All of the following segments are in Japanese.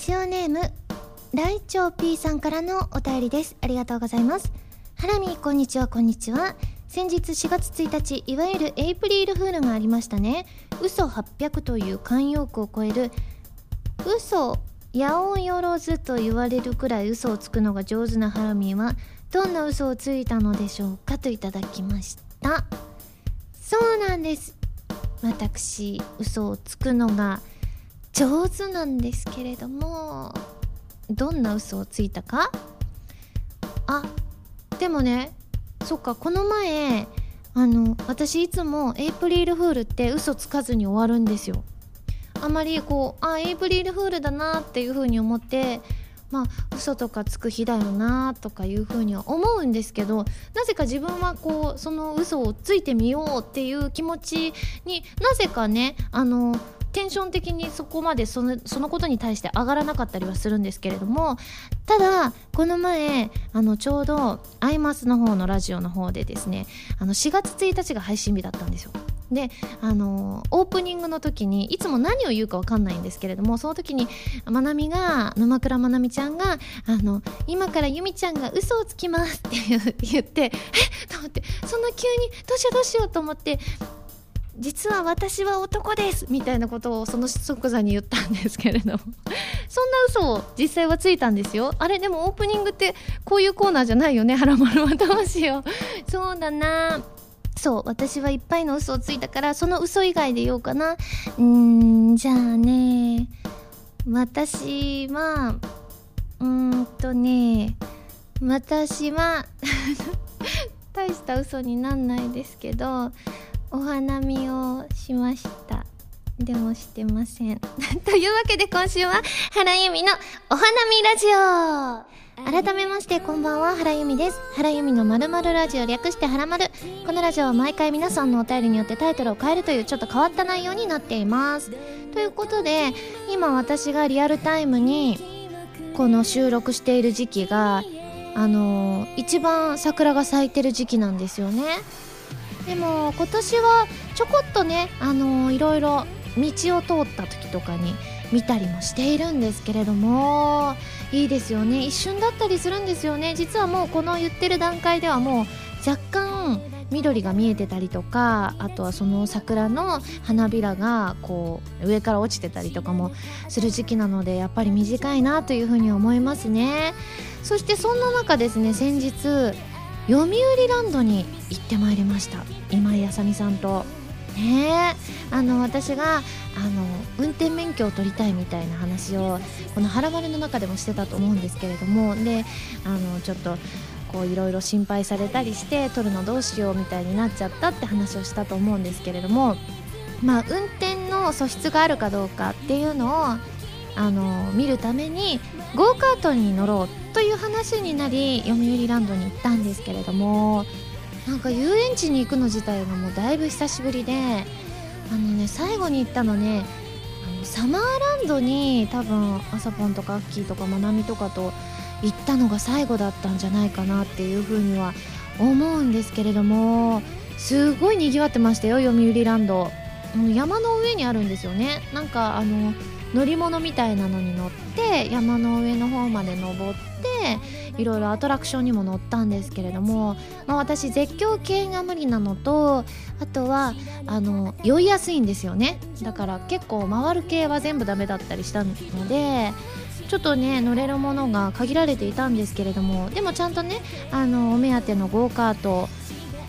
ジオネームライチョウ P さんからのお便りです。ありがとうございます。ハラミこんにちは。こんにちは。先日4月1日いわゆるエイプリルフールがありましたね。嘘800という慣用句を超える嘘八百万と言われるくらい嘘をつくのが上手なハラミはどんな嘘をついたのでしょうかといただきました。そうなんです。私嘘をつくのが上手なんですけれどもどんな嘘をついたか？あでもねそっかこの前あの私いつもエイプリルフールって嘘つかずに終わるんですよ。あまりこうあエイプリルフールだなっていう風に思ってまあ嘘とかつく日だよなとかいうふうには思うんですけどなぜか自分はこうその嘘をついてみようっていう気持ちになぜかねあのテンション的にそこまでそのそのことに対して上がらなかったりはするんですけれどもただこの前あのちょうどアイマスの方のラジオの方でですねあの4月1日が配信日だったんですよであのオープニングの時にいつも何を言うか分かんないんですけれどもその時にまなみが沼倉まなみちゃんがあの「今からゆみちゃんが嘘をつきます」って言って「えっ!」と思ってそんな急にどうしようどうしようと思って実は私は男ですみたいなことをその即座に言ったんですけれども。そんな嘘を実際はついたんですよ。あれでもオープニングってこういうコーナーじゃないよね。ハラマルはどうしようそうだな。そう私はいっぱいの嘘をついたからその嘘以外で言おうかな。うんじゃあね。私はうんとね。私は 大した嘘になんないですけどお花見をしました。でもしてません。というわけで今週は原由美のお花見ラジオ。改めましてこんばんは原由美です。原由美のまるまるラジオ略して原まるこのラジオは毎回皆さんのお便りによってタイトルを変えるというちょっと変わった内容になっています。ということで今私がリアルタイムにこの収録している時期があのー、一番桜が咲いてる時期なんですよね。でも今年はちょこっとねあのー、いろいろ道を通った時とかに見たりもしているんですけれどもいいですよね。一瞬だったりするんですよね。実はもうこの言ってる段階ではもう若干緑が見えてたりとかあとはその桜の花びらがこう上から落ちてたりとかもする時期なのでやっぱり短いなというふうに思いますね。そしてそんな中ですね先日読売ランドに行ってまいりました。今井あさみさんと。ねあの私があの運転免許を取りたいみたいな話をこの「はらまる」の中でもしてたと思うんですけれども。であのちょっとこういろいろ心配されたりして取るのどうしようみたいになっちゃったって話をしたと思うんですけれども。まあ運転の素質があるかどうかっていうのをあの見るためにゴーカートに乗ろうという話になり読売ランドに行ったんですけれどもなんか遊園地に行くの自体がもうだいぶ久しぶりであのね最後に行ったのねあのサマーランドに多分あさぽんとかアッキーとかまなみとかと行ったのが最後だったんじゃないかなっていうふうには思うんですけれどもすごいにぎわってましたよ読売ランド。山の上にあるんですよね。なんかあの乗り物みたいなのに乗って山の上の方まで登っていろいろアトラクションにも乗ったんですけれども、まあ、私絶叫系が無理なのとあとはあの酔いやすいんですよね。だから結構回る系は全部ダメだったりしたのでちょっとね乗れるものが限られていたんですけれどもでもちゃんとねあのお目当てのゴーカート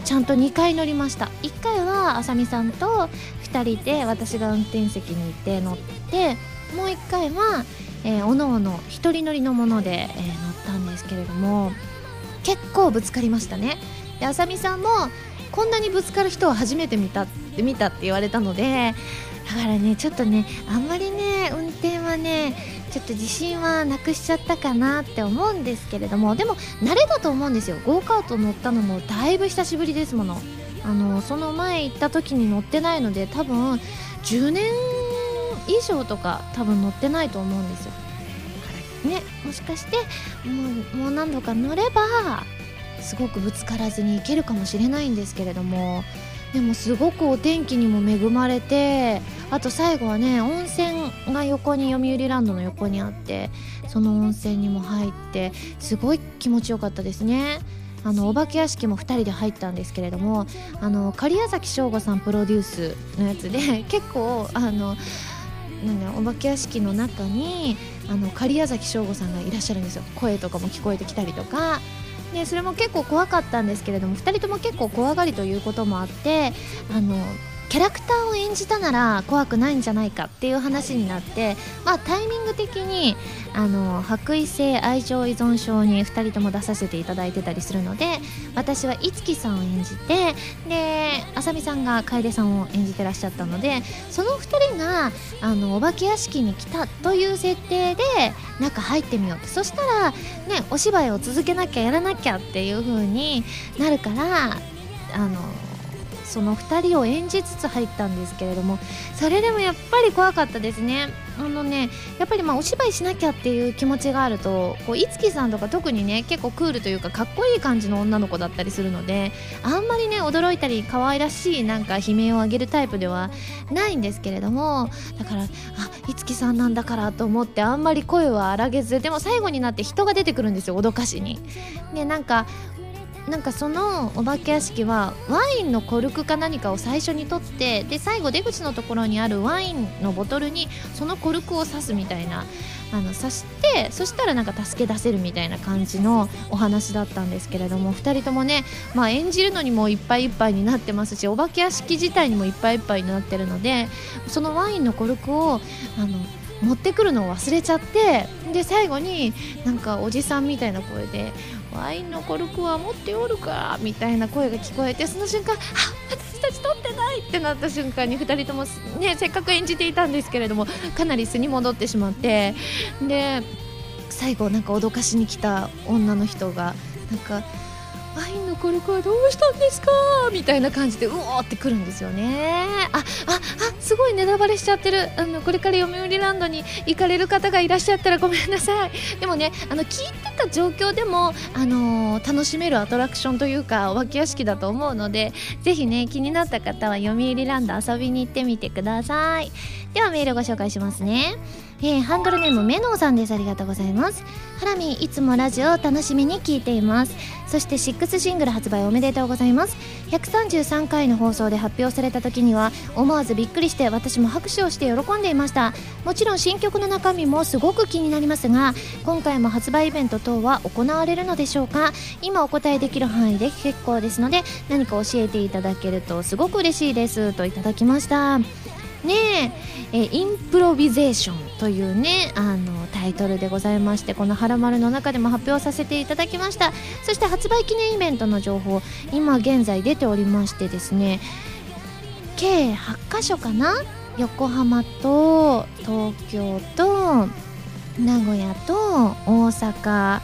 ちゃんと2回乗りました。1回はあさみさんと2人で私が運転席にいて乗ってもう1回は、えー、おのおの1人乗りのもので、えー、乗ったんですけれども結構ぶつかりましたね。であさみさんもこんなにぶつかる人は初めて見たって見たって言われたのでだからねちょっとねあんまりね運転はねちょっと自信はなくしちゃったかなって思うんですけれどもでも慣れだと思うんですよ。ゴーカート乗ったのもだいぶ久しぶりですもの。あのその前行った時に乗ってないので多分10年以上とか多分乗ってないと思うんですよ。ねもしかしてもうもう何度か乗ればすごくぶつからずに行けるかもしれないんですけれどもでもすごくお天気にも恵まれてあと最後はね温泉が横に読売ランドの横にあってその温泉にも入ってすごい気持ちよかったですね。あのお化け屋敷も2人で入ったんですけれどもあの狩矢崎省吾さんプロデュースのやつで 結構あのお化け屋敷の中にあの狩矢崎省吾さんがいらっしゃるんですよ。声とかも聞こえてきたりとか。でそれも結構怖かったんですけれども2人とも結構怖がりということもあってあのキャラクターを演じたなら怖くないんじゃないかっていう話になって、まあ、タイミング的にあの白衣性愛情依存症に2人とも出させていただいてたりするので私は五木さんを演じてであさみさんが楓さんを演じてらっしゃったのでその2人があのお化け屋敷に来たという設定で中入ってみようって。そしたら、ね、お芝居を続けなきゃやらなきゃっていう風になるからあのその2人を演じつつ入ったんですけれどもそれでもやっぱり怖かったですねあのねやっぱりまあお芝居しなきゃっていう気持ちがあるとこういつきさんとか特にね結構クールというかかっこいい感じの女の子だったりするのであんまりね驚いたり可愛らしいなんか悲鳴を上げるタイプではないんですけれどもだからあいつきさんなんだからと思ってあんまり声は荒げずでも最後になって人が出てくるんですよ脅かしに。でなんかなんかそのお化け屋敷はワインのコルクか何かを最初に取ってで最後出口のところにあるワインのボトルにそのコルクを刺すみたいなあの刺してそしたらなんか助け出せるみたいな感じのお話だったんですけれども2人ともね、まあ、演じるのにもいっぱいいっぱいになってますしお化け屋敷自体にもいっぱいいっぱいになってるのでそのワインのコルクをあの持ってくるのを忘れちゃってで最後になんかおじさんみたいな声でワインのコルクは持っておるかみたいな声が聞こえてその瞬間あ私たち取ってないってなった瞬間に2人とも、ね、せっかく演じていたんですけれどもかなり素に戻ってしまってで最後なんか脅かしに来た女の人がなんかワインのコルクはどうしたんですか？みたいな感じでうおーってくるんですよね。あああすごいネタバレしちゃってる。あのこれから読売ランドに行かれる方がいらっしゃったらごめんなさい。でもねあの聞いてた状況でも、あのー、楽しめるアトラクションというかお化け屋敷だと思うのでぜひね気になった方は読売ランド遊びに行ってみてください。ではメールご紹介しますね。えー、ハンドルネームメノーさんです。ありがとうございます。ハラミいつもラジオを楽しみに聞いています。そして6シングル発売おめでとうございます。133回の放送で発表された時には思わずびっくりして私も拍手をして喜んでいました。もちろん新曲の中身もすごく気になりますが今回も発売イベント等は行われるのでしょうか？今お答えできる範囲で結構ですので何か教えていただけるとすごく嬉しいです。といただきました。ね。えインプロビゼーションというねあのタイトルでございましてこの「はらまる」の中でも発表させていただきました。そして発売記念イベントの情報今現在出ておりましてですね計8カ所かな？横浜と東京と名古屋と大阪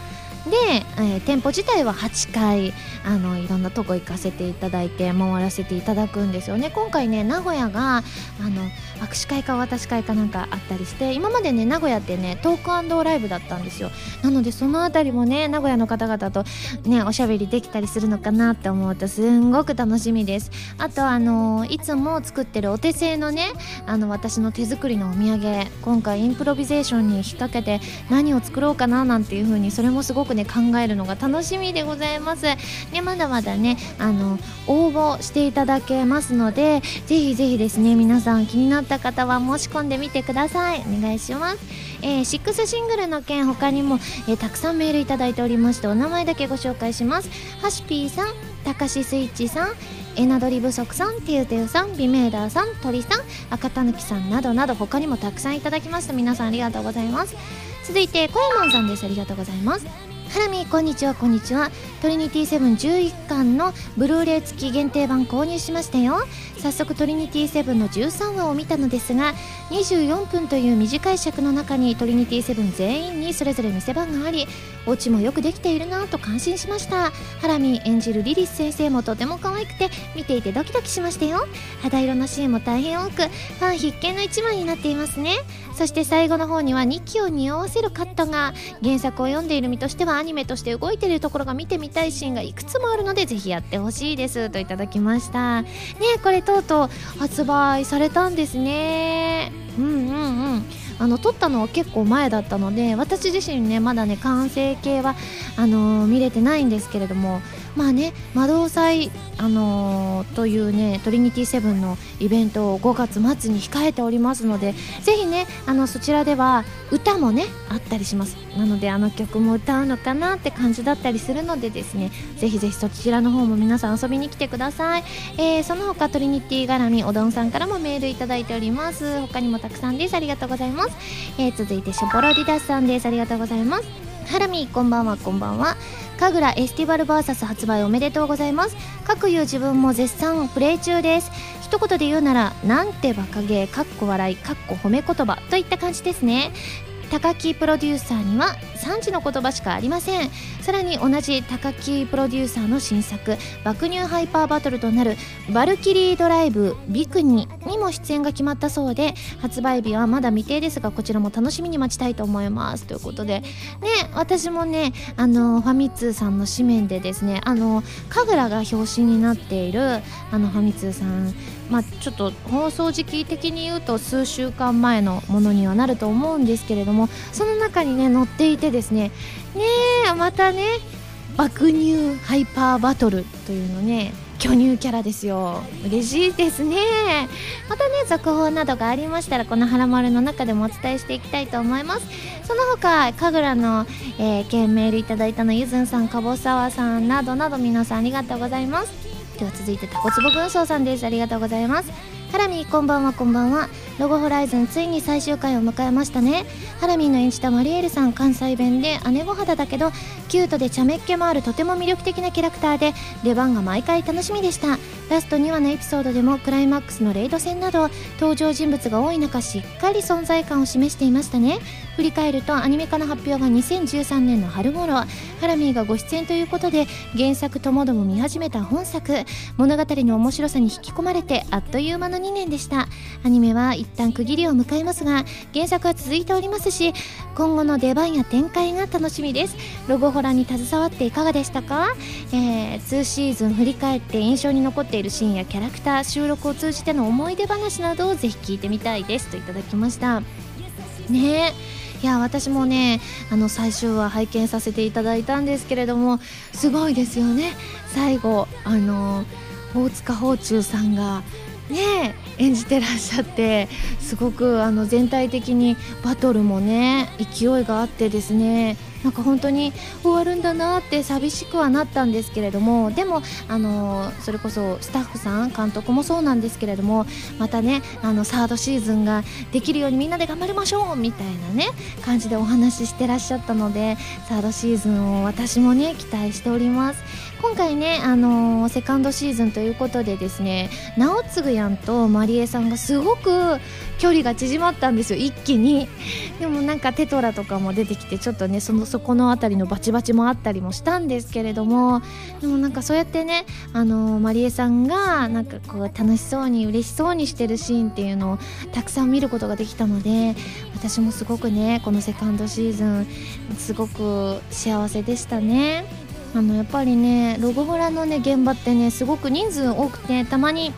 で、えー、店舗自体は8回あのいろんなとこ行かせていただいて回らせていただくんですよね。今回ね名古屋があの握手会か渡し会かなんかあったりして今までね名古屋ってねトークライブだったんですよ。なのでその辺りもね名古屋の方々とねおしゃべりできたりするのかなって思うとすんごく楽しみです。あとあのいつも作ってるお手製のねあの私の手作りのお土産今回インプロビゼーションに引っ掛けて何を作ろうかななんていう風にそれもすごくね考えるのが楽しみでございます。でまだまだねあの応募していただけますのでぜひぜひですね皆さん気になってた方は申し込んでみてください。お願いします。えー、6シングルの件他にも、えー、たくさんメールいただいておりましてお名前だけご紹介します。ハシピーさんたかしスイッチさんエナドリ不足さん、ティウテウさん、ビメーダーさん、鳥さん、赤たぬきさんなどなど他にもたくさんいただきました皆さんありがとうございます。続いてコヤマンさんです。ありがとうございます。ハラミこんにちは。こんにちは。トリニティセブン11巻のブルーレイ付き限定版購入しましたよ。早速トリニティセブンの13話を見たのですが24分という短い尺の中にトリニティセブン全員にそれぞれ見せ場がありオチもよくできているなと感心しました。ハラミ演じるリリス先生もとても可愛くて見ていてドキドキしましたよ。肌色のシーンも大変多くファン必見の一枚になっていますね。そして最後の方には2期を匂わせるカットが原作を読んでいる身としてはアニメとして動いているところが見てみたいシーンがいくつもあるのでぜひやってほしいです。といただきました。ねこれ当々と発売されたんですね。うんうんうん。あの撮ったのは結構前だったので私自身ねまだね完成形はあのー、見れてないんですけれどもまあね魔導祭、あのー、というねトリニティセブンのイベントを5月末に控えておりますのでぜひねあのそちらでは歌もねあったりします。なのであの曲も歌うのかなって感じだったりするのでですねぜひぜひそちらの方も皆さん遊びに来てください、えー、その他トリニティ絡みおどんさんからもメールいただいております。他にもたくさんです。ありがとうございます、えー、続いてショポロディダスさんです。ありがとうございます。ハラミこんばんは。こんばんは。神楽エスティバル VS 発売おめでとうございます。各いう自分も絶賛プレイ中です。一言で言うならなんてバカゲーかっこ笑いかっこ褒め言葉といった感じですね。高木プロデューサーには3時の言葉しかありません。さらに同じ高木プロデューサーの新作爆乳ハイパーバトルとなるバルキリードライブビクニにも出演が決まったそうで発売日はまだ未定ですがこちらも楽しみに待ちたいと思います。ということでね私もねあのファミ通さんの紙面でですねあの神楽が表紙になっているあのファミ通さんまあ、ちょっと放送時期的に言うと数週間前のものにはなると思うんですけれどもその中にね載っていてですねねえまたね爆乳ハイパーバトルというのね巨乳キャラですよ。嬉しいですね。またね続報などがありましたらこの「はらまる」の中でもお伝えしていきたいと思います。その他神楽の、えー、件メールいただいたのゆずんさんかぼさわさんなどなど皆さんありがとうございます。では続いてタコツボ軍曹さんです。ありがとうございます。ハラミこんばんはこんばんは。ロゴホライズンついに最終回を迎えましたね。ハラミーの演じたマリエルさん関西弁で姉御肌だけどキュートで茶目っ気もあるとても魅力的なキャラクターで出番が毎回楽しみでした。ラスト2話のエピソードでもクライマックスのレイド戦など登場人物が多い中しっかり存在感を示していましたね。振り返るとアニメ化の発表が2013年の春頃ハラミーがご出演ということで原作ともども見始めた本作物語の面白さに引き込まれてあっという間の2年でした。アニメは一旦区切りを迎えますが原作は続いておりますし今後の出番や展開が楽しみです。ロゴホラに携わっていかがでしたか、えー、2シーズン振り返って印象に残っているシーンやキャラクター収録を通じての思い出話などをぜひ聞いてみたいです。といただきました。ねえ。いや私もねあの最終話拝見させていただいたんですけれどもすごいですよね。最後あの大塚芳忠さんがね演じてらっしゃってすごくあの全体的にバトルもね勢いがあってですねなんか本当に終わるんだなって寂しくはなったんですけれどもでもあのそれこそスタッフさん監督もそうなんですけれどもまたねあのサードシーズンができるようにみんなで頑張りましょうみたいなね感じでお話ししてらっしゃったのでサードシーズンを私もね期待しております。今回ねあのー、セカンドシーズンということでですね直次やんとまりえさんがすごく距離が縮まったんですよ一気に。でもなんかテトラとかも出てきてちょっとねそのそこの辺りのバチバチもあったりもしたんですけれどもでもなんかそうやってねあのまりえさんがなんかこう楽しそうに嬉しそうにしてるシーンっていうのをたくさん見ることができたので私もすごくねこのセカンドシーズンすごく幸せでしたね。あのやっぱりねロゴホラのね現場ってねすごく人数多くてたまに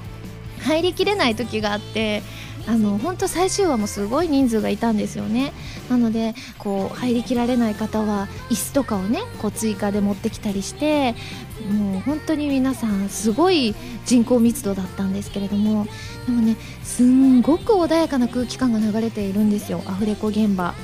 入りきれない時があってあの本当最終話もすごい人数がいたんですよね。なのでこう入りきられない方は椅子とかをねこう追加で持ってきたりしてもう本当に皆さんすごい人口密度だったんですけれどもでもねすんごく穏やかな空気感が流れているんですよアフレコ現場。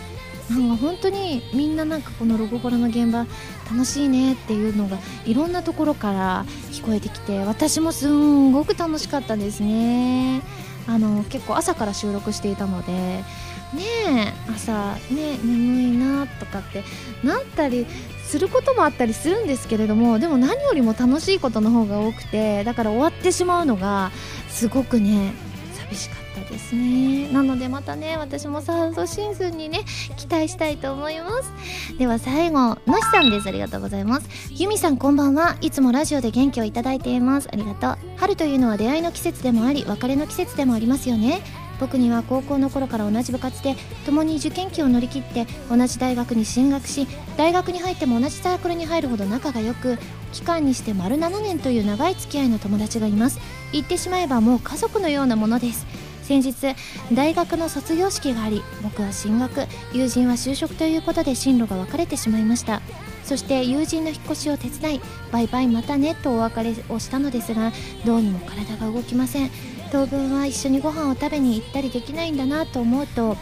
なんか本当にみんななんかこのロゴコラの現場楽しいねっていうのがいろんなところから聞こえてきて私もすんごく楽しかったですね。あの結構朝から収録していたのでね朝ね眠いなとかってなったりすることもあったりするんですけれどもでも何よりも楽しいことの方が多くてだから終わってしまうのがすごくね寂しかった。ですね。なのでまたね私もサードシーズンにね期待したいと思います。では最後のしさんです。ありがとうございます。ゆみさんこんばんは。いつもラジオで元気をいただいています。ありがとう。春というのは出会いの季節でもあり別れの季節でもありますよね。僕には高校の頃から同じ部活で共に受験期を乗り切って同じ大学に進学し大学に入っても同じサークルに入るほど仲が良く期間にして丸7年という長い付き合いの友達がいます。言ってしまえばもう家族のようなものです。先日大学の卒業式があり僕は進学友人は就職ということで進路が分かれてしまいました。そして友人の引っ越しを手伝いバイバイまたねとお別れをしたのですがどうにも体が動きません。当分は一緒にご飯を食べに行ったりできないんだなと思うと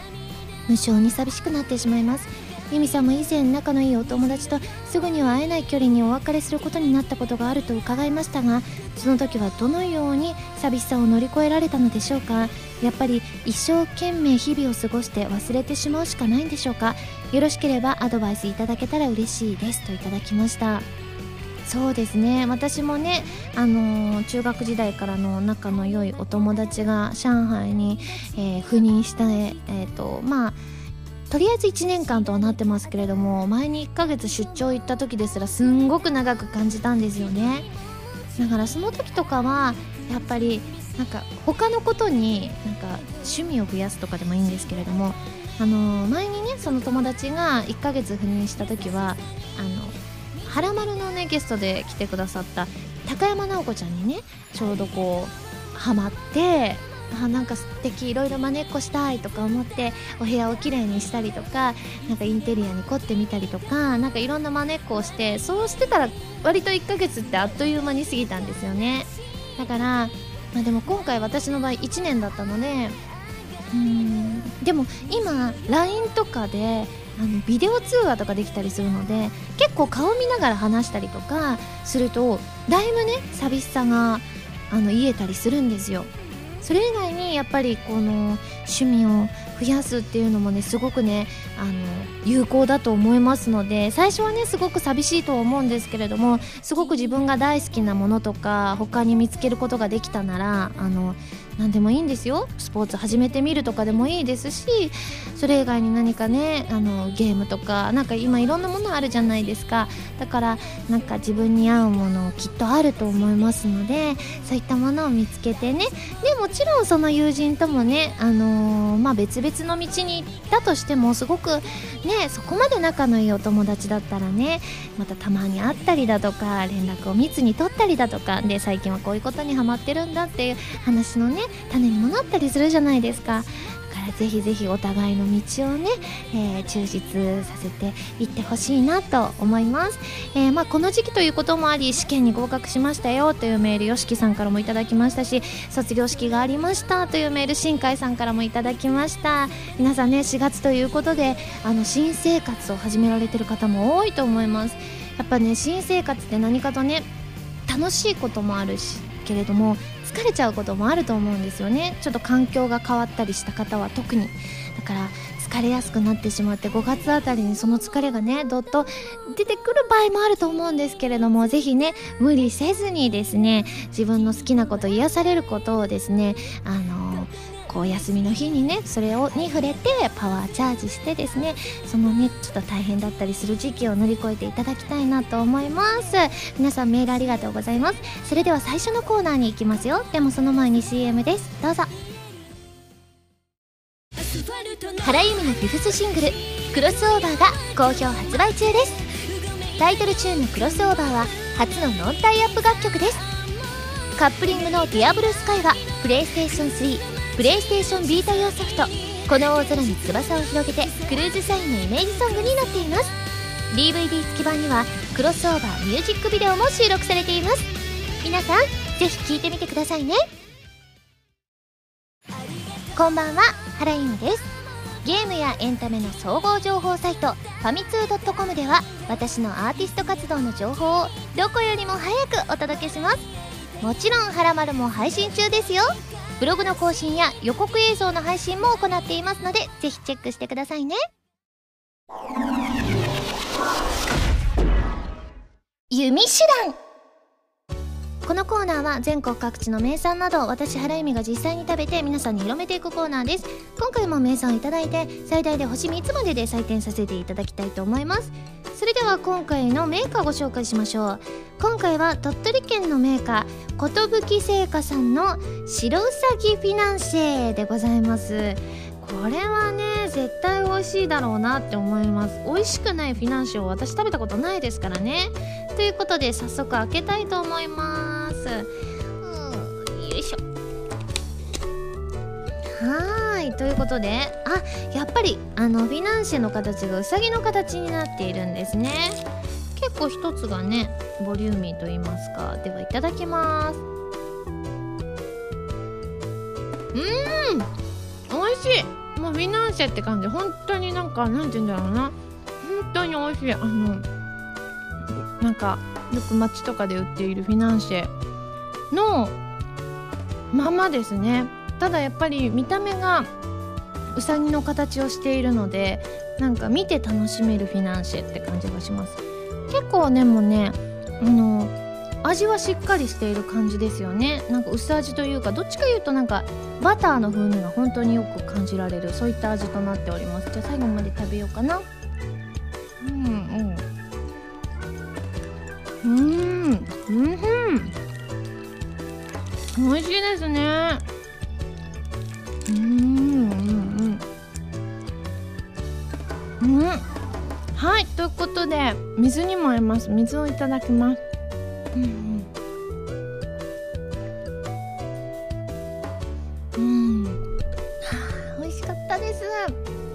無性に寂しくなってしまいます。由美さんも以前仲のいいお友達とすぐには会えない距離にお別れすることになったことがあると伺いましたがその時はどのように寂しさを乗り越えられたのでしょうか。やっぱり一生懸命日々を過ごして忘れてしまうしかないんでしょうか。よろしければアドバイスいただけたら嬉しいですといただきました。そうですね。私もね、あのー、中学時代からの仲の良いお友達が上海に、えー、赴任した、えーとまあとりあえず1年間とはなってますけれども前に1ヶ月出張行った時ですらすんごく長く感じたんですよね。だからその時とかはやっぱりなんか他のことになんか趣味を増やすとかでもいいんですけれどもあの前にねその友達が1ヶ月赴任した時はあのはらまるのねゲストで来てくださった高山直子ちゃんにねちょうどこうハマってあなんか素敵いろいろまねっこしたいとか思ってお部屋をきれいにしたりとかなんかインテリアに凝ってみたりとかなんかいろんなまねっこをしてそうしてたら割と1ヶ月ってあっという間に過ぎたんですよね。だから、まあ、でも今回私の場合1年だったのでうんでも今 LINE とかであのビデオ通話とかできたりするので結構顔見ながら話したりとかするとだいぶね寂しさがあの癒えたりするんですよ。それ以外にやっぱりこの趣味を増やすっていうのもねすごくねあの有効だと思いますので最初はねすごく寂しいと思うんですけれどもすごく自分が大好きなものとか他に見つけることができたならあの何でもいいんですよ。スポーツ始めてみるとかでもいいですしそれ以外に何かねあのゲームとかなんか今いろんなものあるじゃないですか。だからなんか自分に合うものきっとあると思いますのでそういったものを見つけてね。でもちろんその友人ともね、あのー、まあ、別々の道に行ったとしてもすごくねそこまで仲のいいお友達だったらねまたたまに会ったりだとか連絡を密に取ったりだとかで最近はこういうことにハマってるんだっていう話のね種にもなったりするじゃないですか。だからぜひぜひお互いの道をね、えー、忠実させていってほしいなと思います、えー、まあ、この時期ということもあり試験に合格しましたよというメール YOSHIKI さんからもいただきましたし卒業式がありましたというメール新海さんからもいただきました。皆さんね4月ということであの新生活を始められてる方も多いと思います。やっぱね新生活って何かとね楽しいこともあるしけれども疲れちゃうこともあると思うんですよね。ちょっと環境が変わったりした方は特に。だから疲れやすくなってしまって5月あたりにその疲れがねどっと出てくる場合もあると思うんですけれども是非ね無理せずにですね自分の好きなこと癒されることをですねあのこう休みの日にねそれをに触れてパワーチャージしてですねそのねちょっと大変だったりする時期を乗り越えていただきたいなと思います。皆さんメールありがとうございます。それでは最初のコーナーに行きますよ。でもその前に CM です。どうぞ。原由美のフィフスシングル「クロスオーバー」が好評発売中です。タイトルチューンの「クロスオーバー」は初のノンタイアップ楽曲です。カップリングの「ディアブルスカイはプレイステーション3プレイステーションビータ用ソフト「この大空に翼を広げて」クルーズサインのイメージソングになっています。DVD 付き版にはクロスオーバーミュージックビデオも収録されています。皆さんぜひ聴いてみてくださいね。こんばんは原由美です。ゲームやエンタメの総合情報サイトファミツー .com では私のアーティスト活動の情報をどこよりも早くお届けします。もちろん「はらまる」も配信中ですよ。ブログの更新や予告映像の配信も行っていますのでぜひチェックしてくださいね。弓手段。このコーナーは全国各地の名産など私原由美が実際に食べて皆さんに広めていくコーナーです。今回も名産をいただいて最大で星3つまでで採点させていただきたいと思います。それでは今回のメーカーご紹介しましょう。今回は鳥取県のメーカー寿製菓さんの白うさぎフィナンシェでございます。これはね絶対美味しいだろうなって思います。美味しくないフィナンシェを私食べたことないですからね。ということで早速開けたいと思います。うんよいしょ。はい。ということであやっぱりあのフィナンシェの形がうさぎの形になっているんですね。結構一つがねボリューミーと言いますか。ではいただきます。うん！しい。もうフィナンシェって感じ。本当になんかなんて言うんだろうな。本当に美味しい。あのなんかよく街とかで売っているフィナンシェのままですね。ただやっぱり見た目がうさぎの形をしているのでなんか見て楽しめるフィナンシェって感じがします。結構でもねあの味はしっかりしている感じですよね。なんか薄味というかどっちかいうとなんかバターの風味が本当によく感じられるそういった味となっております。じゃあ最後まで食べようかな。うんうん。うん。うん。美味しいですね。うんうんうん。うん。はい。ということで水にも合います。水をいただきます。うんうん。うんはあ美味しかったです。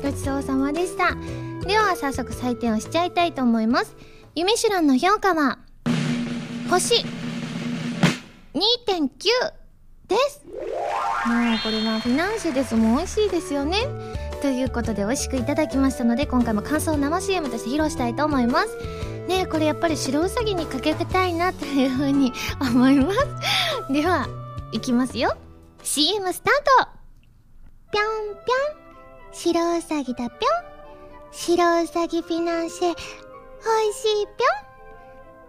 ごちそうさまでした。では早速採点をしちゃいたいと思います。ユミシュランの評価は星2.9です。もうこれはフィナンシェです。もう美味しいですよね。ということで美味しくいただきましたので今回も感想を生 CM として披露したいと思います。ねこれやっぱり白うさぎにかけたいなというふうに 思います。ではいきますよ。CM スタート。ぴょんぴょん。白うさぎだぴょん。白うさぎフィナンシェ。おいしいぴょん。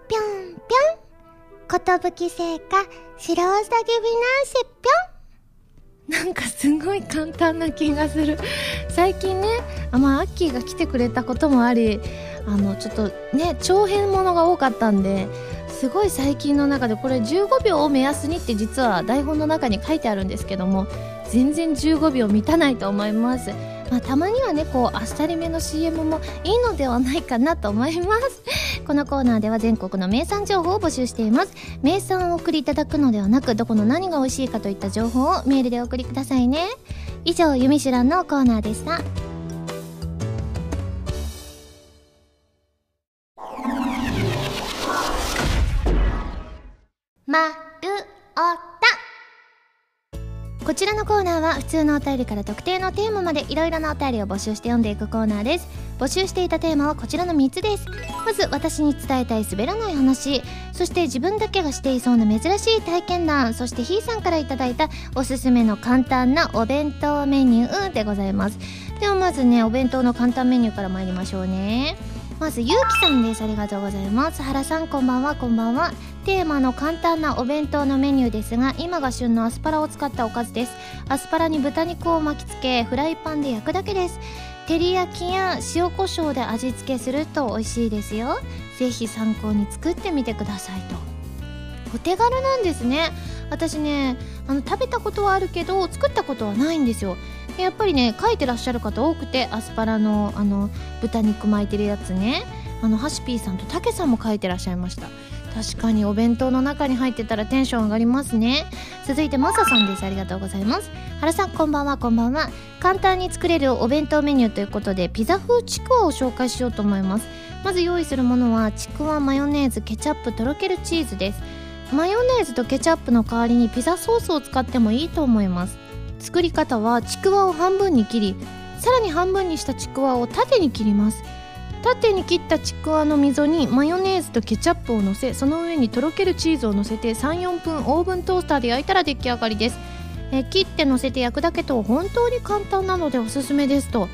ぴょんぴょん。寿製菓白うさぎフィナンシェぴょん。なんかすごい簡単な気がする。最近ねあまあアッキーが来てくれたこともありあのちょっとね長編ものが多かったんですごい最近の中でこれ15秒を目安にって実は台本の中に書いてあるんですけども全然15秒満たないと思います。まあ、たまにはねこうあっさりめの CM もいいのではないかなと思います。このコーナーでは全国の名産情報を募集しています。名産をお送りいただくのではなくどこの何が美味しいかといった情報をメールでお送りくださいね。以上「ゆみしゅらん」のコーナーでした。ちらのコーナーは普通のお便りから特定のテーマまでいろいろなお便りを募集して読んでいくコーナーです。募集していたテーマはこちらの3つです。まず私に伝えたい滑らない話。そして自分だけがしていそうな珍しい体験談。そしてひーさんからいただいたおすすめの簡単なお弁当メニューでございます。ではまずねお弁当の簡単メニューから参りましょうね。まずゆうきさんですありがとうございます。原さんこんばんは。こんばんは。テーマの簡単なお弁当のメニューですが今が旬のアスパラを使ったおかずです。アスパラに豚肉を巻きつけフライパンで焼くだけです。照り焼きや塩コショウで味付けすると美味しいですよ。ぜひ参考に作ってみてくださいと。お手軽なんですね。私ねあの食べたことはあるけど作ったことはないんですよ。やっぱりね書いてらっしゃる方多くてアスパラのあの豚肉巻いてるやつね。あのハシピーさんとたけさんも書いてらっしゃいました。確かにお弁当の中に入ってたらテンション上がりますね。続いてマサさんです。ありがとうございます。原さんこんばんはこんばんは。簡単に作れるお弁当メニューということでピザ風ちくわを紹介しようと思います。まず用意するものはちくわマヨネーズケチャップとろけるチーズです。マヨネーズとケチャップの代わりにピザソースを使ってもいいと思います。作り方はちくわを半分に切りさらに半分にしたちくわを縦に切ります。縦に切ったちくわの溝にマヨネーズとケチャップをのせその上にとろけるチーズをのせて34分オーブントースターで焼いたら出来上がりです。え切ってのせて焼くだけと本当に簡単なのでおすすめですと。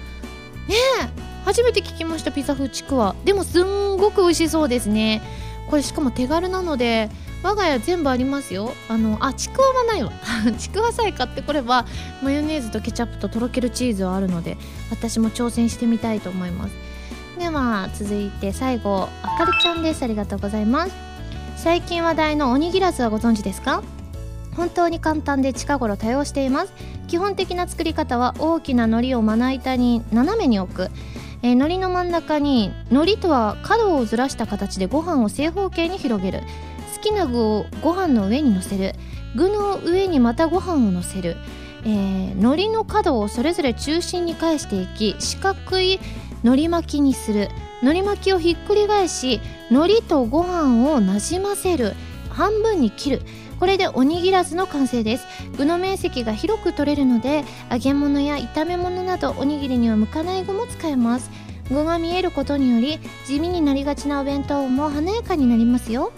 ねえ初めて聞きましたピザ風ちくわ。でもすんごく美味しそうですね。これしかも手軽なので我が家全部ありますよ。あのあちくわはないわ。ちくわさえ買ってこればマヨネーズとケチャップととろけるチーズはあるので私も挑戦してみたいと思います。では続いて最後あかるちゃんです。ありがとうございます。最近話題のおにぎらずはご存知ですか？本当に簡単で近頃多用しています。基本的な作り方は大きな海苔をまな板に斜めに置く。えー、海苔の真ん中に海苔とは角をずらした形でご飯を正方形に広げる。好きな具をご飯の上にのせる。具の上にまたご飯をのせる、えー、海苔の角をそれぞれ中心に返していき四角い海苔巻きにする。海苔巻きをひっくり返し海苔とご飯をなじませる。半分に切る。これでおにぎらずの完成です。具の面積が広く取れるので揚げ物や炒め物などおにぎりには向かない具も使えます。具が見えることにより地味になりがちなお弁当も華やかになりますよ。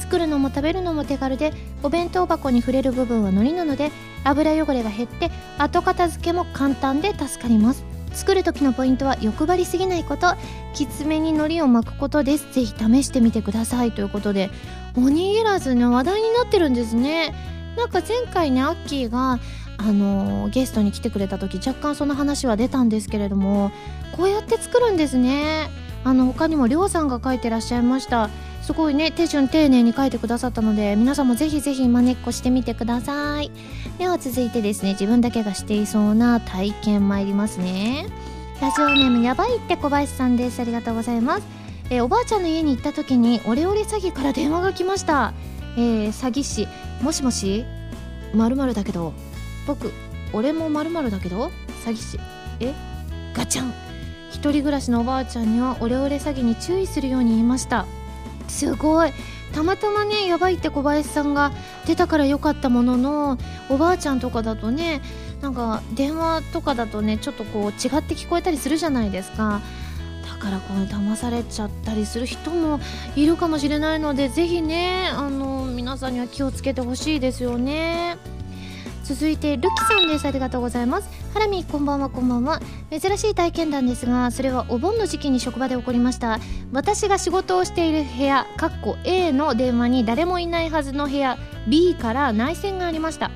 作るのも食べるのも手軽でお弁当箱に触れる部分は海苔なので油汚れが減って後片付けも簡単で助かります。作る時のポイントは欲張りすぎないこと。きつめに海苔を巻くことです。ぜひ試してみてくださいということで。おにぎらずね話題になってるんですね。なんか前回ねアッキーがあのー、ゲストに来てくれた時若干その話は出たんですけれどもこうやって作るんですね。あの他にもりょうさんが書いてらっしゃいました。すごいね手順丁寧に書いてくださったので皆さんもぜひぜひまねっこしてみてください。では続いてですね自分だけがしていそうな体験参りますね。ラジオネームやばいって小林さんです。ありがとうございます。え、おばあちゃんの家に行った時にオレオレ詐欺から電話が来ました、えー、詐欺師。もしもし？まるだけど。僕俺もまるだけど？詐欺師。え？ガチャン。一人暮らしのおばあちゃんにはオレオレ詐欺に注意するように言いました。すごい。たまたまねやばいって小林さんが出たからよかったもののおばあちゃんとかだとねなんか電話とかだとねちょっとこう違って聞こえたりするじゃないですか。だからこの騙されちゃったりする人もいるかもしれないのでぜひねあの皆さんには気をつけてほしいですよね。続いてルキさんです。ありがとうございます。ハラミこんばんはこんばんは。珍しい体験談ですがそれはお盆の時期に職場で起こりました。私が仕事をしている部屋かっこ A の電話に誰もいないはずの部屋 B から内線がありました。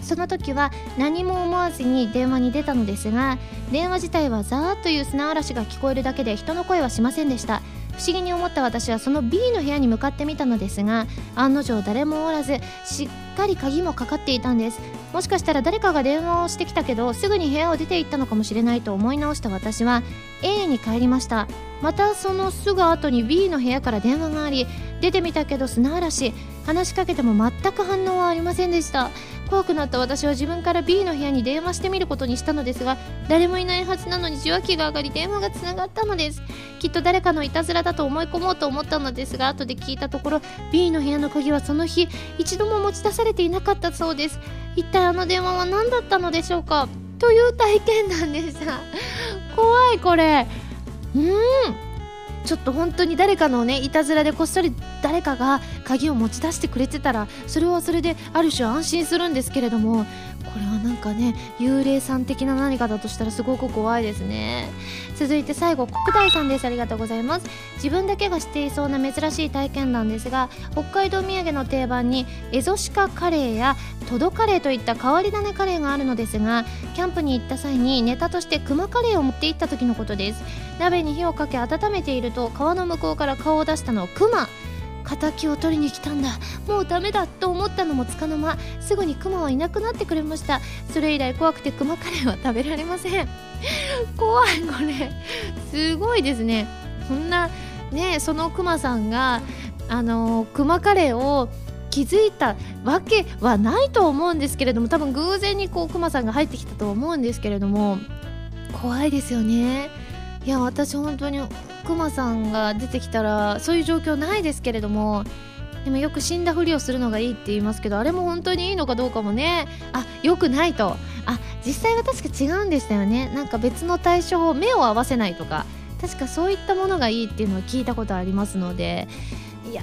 その時は何も思わずに電話に出たのですが電話自体はザーッという砂嵐が聞こえるだけで人の声はしませんでした。不思議に思った私はその B の部屋に向かってみたのですが案の定誰もおらずしっかり鍵もかかっていたんです。もしかしたら誰かが電話をしてきたけどすぐに部屋を出て行ったのかもしれないと思い直した私は A に帰りました。またそのすぐ後に B の部屋から電話があり出てみたけど砂嵐。話しかけても全く反応はありませんでした。怖くなった私は自分から B の部屋に電話してみることにしたのですが誰もいないはずなのに受話器が上がり電話がつながったのです。きっと誰かのいたずらだと思い込もうと思ったのですが後で聞いたところ B の部屋の鍵はその日一度も持ち出されていなかったそうです。一体あの電話は何だったのでしょうか？という体験談でした。怖いこれ。うん。ちょっと本当に誰かのねいたずらでこっそり誰かが鍵を持ち出してくれてたらそれはそれである種安心するんですけれどもこれはなんかね幽霊さん的な何かだとしたらすごく怖いですね。続いて最後国大さんです。ありがとうございます。自分だけがしていそうな珍しい体験なんですが北海道土産の定番にエゾシカカレーやトドカレーといった変わり種カレーがあるのですがキャンプに行った際にネタとしてクマカレーを持って行った時のことです。鍋に火をかけ温めていると川の向こうから顔を出したのはクマ。敵を取りに来たんだ。もうダメだと思ったのもつかの間すぐにクマはいなくなってくれました。それ以来怖くてクマカレーは食べられません。怖いこれ。すごいですね。そんなねそのクマさんがあのクマカレーを気づいたわけはないと思うんですけれども多分偶然にこうクマさんが入ってきたと思うんですけれども怖いですよね。いや私本当にクマさんが出てきたらそういう状況ないですけれどもでもよく死んだふりをするのがいいって言いますけどあれも本当にいいのかどうかもね。あよくないと。あ実際は確か違うんでしたよね。なんか別の対処法目を合わせないとか。確かそういったものがいいっていうのは聞いたことありますので。や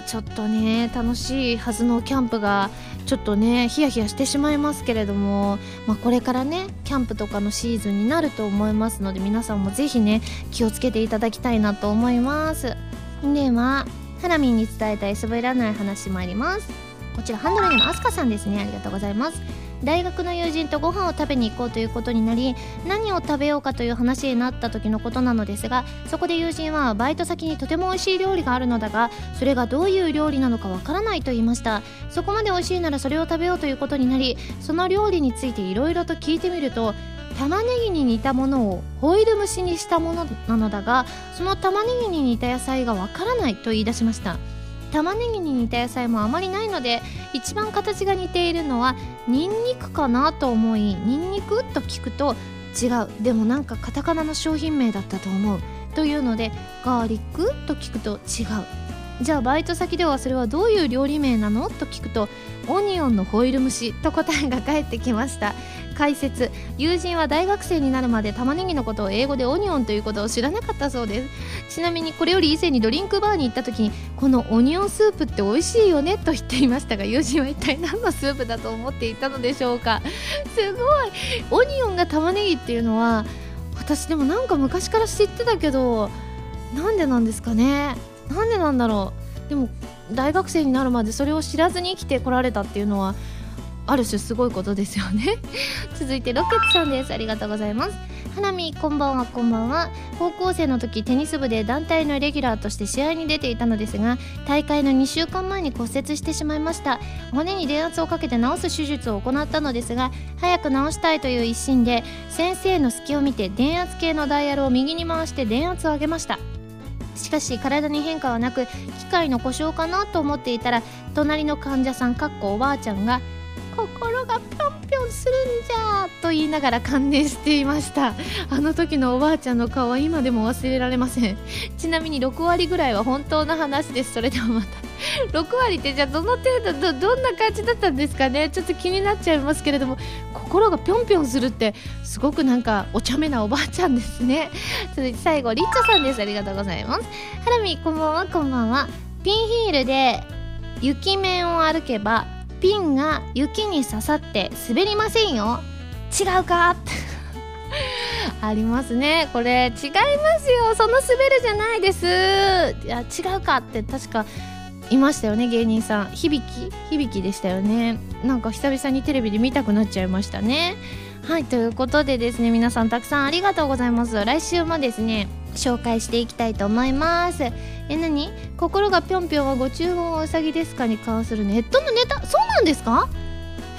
ーちょっとね楽しいはずのキャンプがちょっとねヒヤヒヤしてしまいますけれども、まあ、これからねキャンプとかのシーズンになると思いますので皆さんもぜひね気をつけていただきたいなと思います。ではハラミンに伝えたい滑らない話もあります。こちらハンドルネームあすかさんですね。ありがとうございます。大学の友人とご飯を食べに行こうということになり何を食べようかという話になった時のことなのですがそこで友人はバイト先にとても美味しい料理があるのだがそれがどういう料理なのかわからないと言いました。そこまで美味しいならそれを食べようということになりその料理についていろいろと聞いてみると玉ねぎに似たものをホイル蒸しにしたものなのだがその玉ねぎに似た野菜がわからないと言い出しました。玉ねぎに似た野菜もあまりないので一番形が似ているのはニンニクかなと思いニンニクと聞くと違う。でもなんかカタカナの商品名だったと思う。というのでガーリックと聞くと違う。じゃあバイト先ではそれはどういう料理名なの？と聞くとオニオンのホイル蒸しと答えが返ってきました。解説友人は大学生になるまで玉ねぎのことを英語でオニオンということを知らなかったそうです。ちなみにこれより以前にドリンクバーに行った時にこのオニオンスープって美味しいよねと言っていましたが友人は一体何のスープだと思っていたのでしょうか。すごい。オニオンが玉ねぎっていうのは私でもなんか昔から知ってたけどなんでなんですかね。なんでなんだろう。でも大学生になるまでそれを知らずに生きてこられたっていうのはある種すごいことですよね。続いてロケッツさんです。ありがとうございます。花見こんばんはこんばんは。高校生の時テニス部で団体のレギュラーとして試合に出ていたのですが大会の2週間前に骨折してしまいました。骨に電圧をかけて治す手術を行ったのですが早く治したいという一心で先生の隙を見て電圧計のダイヤルを右に回して電圧を上げました。しかし体に変化はなく機械の故障かなと思っていたら隣の患者さんかっこおばあちゃんが「心がぴょんぴょんするんじゃ」と言いながら感電していました。あの時のおばあちゃんの顔は今でも忘れられません。ちなみに6割ぐらいは本当の話です。それではまた。6割ってじゃあどの程度どどんな感じだったんですかね？ちょっと気になっちゃいますけれども心がぴょんぴょんするってすごくなんかお茶目なおばあちゃんですね。続いて最後リッチョさんです。ありがとうございます。ハラミこんばんはこんばんは。ピンヒールで雪面を歩けばピンが雪に刺さって滑りませんよ。違うか？ありますね。これ違いますよ。その滑るじゃないです。いや違うかって確かいましたよね芸人さん。響き？響きでしたよね。なんか久々にテレビで見たくなっちゃいましたね。はいということでですね皆さんたくさんありがとうございます。来週もですね紹介していきたいと思います。え何？心がぴょんぴょんはご注文はうさぎですかに関するネットのネタ？そうなんですか？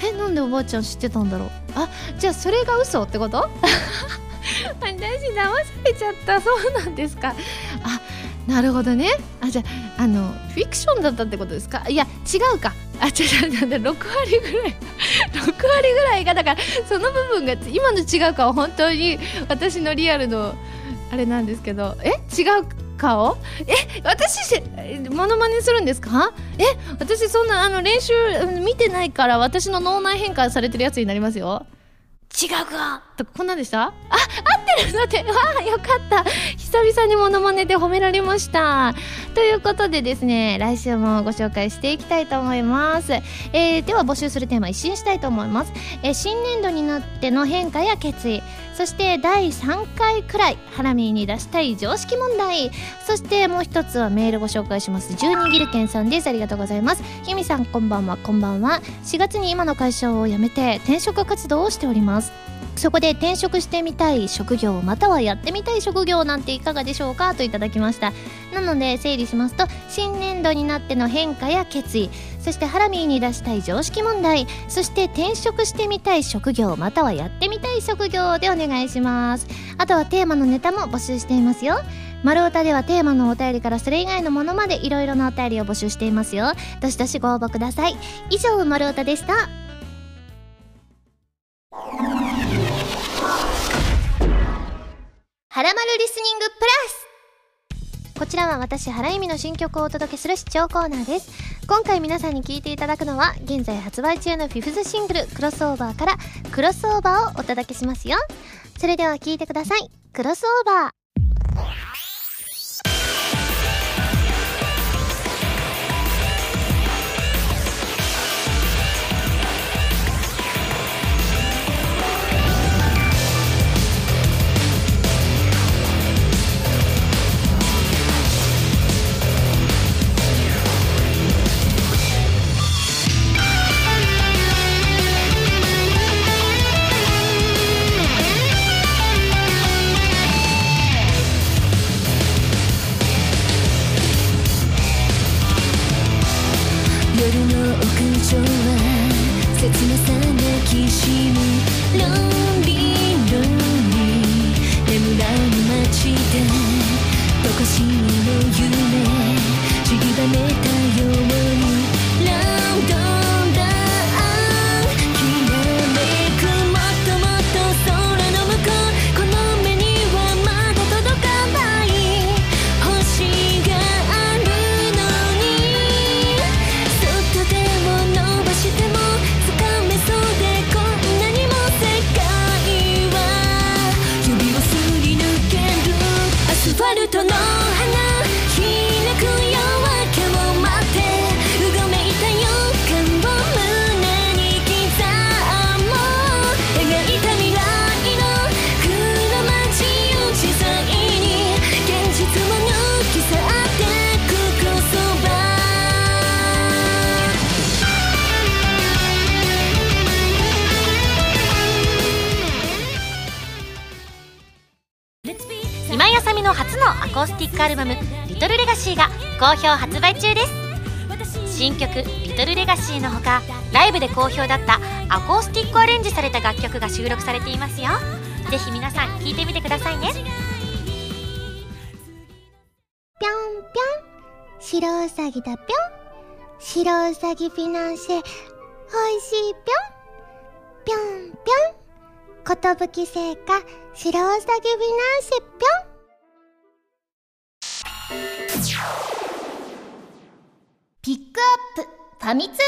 えなんでおばあちゃん知ってたんだろう？あじゃあそれが嘘ってこと？私騙されちゃった。そうなんですか？なるほどね。あじゃああのフィクションだったってことですか？いや違うか。あ違う違う6割ぐらい。6割ぐらいがだからその部分が今の違うかは本当に私のリアルのあれなんですけど。え？違う顔え？私モノマネするんですか？え？私そんなあの練習見てないから私の脳内変換されてるやつになりますよ。違うか？とこんなでした？あ合ってる！だって。わあよかった。久々にモノマネで褒められました。ということでですね来週もご紹介していきたいと思います、えー、では募集するテーマ一新したいと思います、えー、新年度になっての変化や決意。そして第3回くらいハラミーに出したい常識問題。そしてもう一つはメールご紹介します。12ギルケンさんです。ありがとうございます。ユミさんこんばんは。こんばんは。4月に今の会社を辞めて転職活動をしております。そこで転職してみたい職業またはやってみたい職業なんていかがでしょうか？といただきました。なので整理しますと新年度になっての変化や決意。そしてハラミーに出したい常識問題そして転職してみたい職業またはやってみたい職業でお願いします。あとはテーマのネタも募集していますよ。丸太ではテーマのお便りからそれ以外のものまでいろいろなお便りを募集していますよ。どしどしご応募ください。以上丸太でした。はらまるリスニングプラス。ちらは私、原由美の新曲をお届けする視聴コーナーです。今回皆さんに聴いていただくのは、現在発売中のフィフスシングル、クロスオーバーから、クロスオーバーをお届けしますよ。それでは聴いてください。クロスオーバー。なさがきしむロンリーロンリー眠らぬ街でどこしの夢ちりばめたようにコースティックアルバム「リトルレガシーが好評発売中です。新曲「リトルレガシーのほかライブで好評だったアコースティックアレンジされた楽曲が収録されていますよ。ぜひ皆さん聴いてみてくださいね。ぴょんぴょん。白うさぎだぴょん。白うさぎフィナンシェおいしいぴょん。ぴょんぴょん。ことぶき製菓白うさぎフィナンシェぴょん。ピックアップファミ通ニュー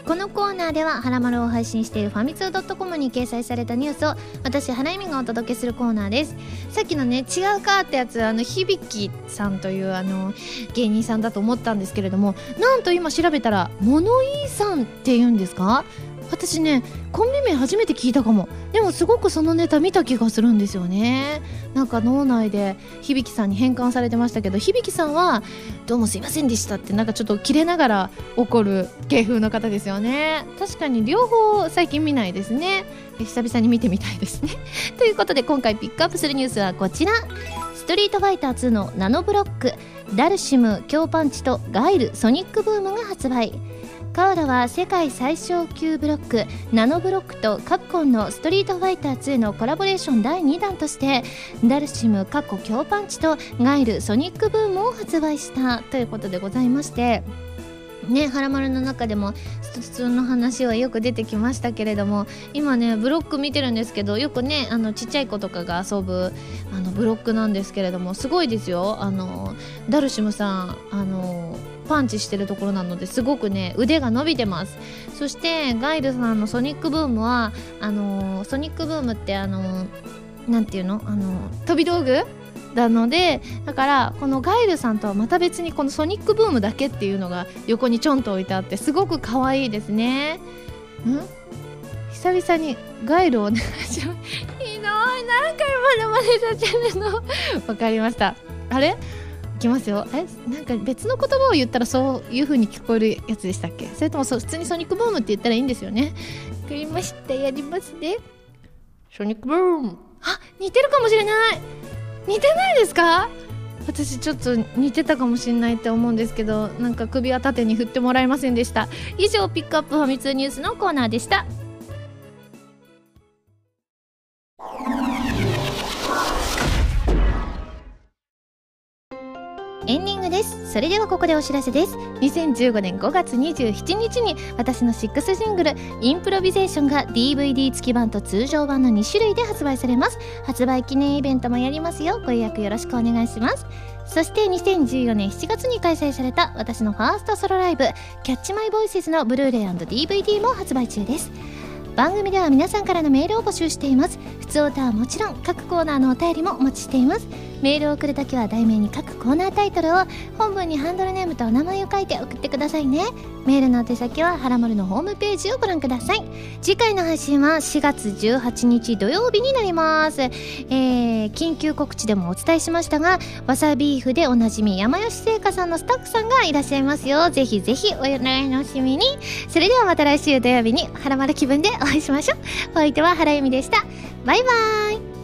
ス。このコーナーでは「はらまる」を配信しているファミツー .com に掲載されたニュースを私花由美がお届けするコーナーです。さっきのね違うかってやつあの響さんというあの芸人さんだと思ったんですけれどもなんと今調べたら物言いさんって言うんですか？私ねコンビ名初めて聞いたかも。でもすごくそのネタ見た気がするんですよね。なんか脳内で響さんに変換されてましたけど響さんは「どうもすいませんでした」ってなんかちょっとキレながら怒る芸風の方ですよね。確かに両方最近見ないですね。久々に見てみたいですね。ということで今回ピックアップするニュースはこちら。ストリートファイター2のナノブロック。ダルシム強パンチとガイルソニックブームが発売。川田は世界最小級ブロックナノブロックとカプコンのストリートファイター2のコラボレーション第2弾としてダルシム過去強パンチとガイルソニックブームを発売したということでございましてね、はらまるの中でも普通の話はよく出てきましたけれども今ねブロック見てるんですけどよくねあのちっちゃい子とかが遊ぶあのブロックなんですけれどもすごいですよ。あのダルシムさんあのパンチしてるところなのですごくね腕が伸びてます。そしてガイルさんのソニックブームはあのソニックブームってあのなんていうの？あの飛び道具なのでだからこのガイルさんとはまた別にこのソニックブームだけっていうのが横にちょんと置いてあってすごく可愛いですね。ん？久々にガイルをお願いします。ひどい。何回まで真似させるの。わかりました。あれ？きますよ。えなんか別の言葉を言ったらそういう風に聞こえるやつでしたっけ？それともそ普通にソニックブームって言ったらいいんですよね？わかりましたやりますねソニックブーム。あ似てるかもしれない。似てないですか？私ちょっと似てたかもしれないって思うんですけどなんか首は縦に振ってもらえませんでした。以上ピックアップファミ通ニュースのコーナーでしたそれではここでお知らせです。2015年5月27日に私の6シングル「インプロビゼーション」が DVD 付き版と通常版の2種類で発売されます。発売記念イベントもやりますよ。ご予約よろしくお願いします。そして2014年7月に開催された私のファーストソロライブ「キャッチマイボイスズのブルーレイ &DVD も発売中です。番組では皆さんからのメールを募集しています。普通歌はもちろん各コーナーのお便りもお待ちしています。メールを送るときは題名に各コーナータイトルを本文にハンドルネームとお名前を書いて送ってくださいね。メールの宛先ははらまるのホームページをご覧ください。次回の配信は4月18日土曜日になります。えー、緊急告知でもお伝えしましたがわさビーフでおなじみ山吉製菓さんのスタッフさんがいらっしゃいますよ。ぜひぜひお楽しみに。それではまた来週土曜日にはらまる気分でお会いしましょう。お相手は原由美でした。バイバーイ。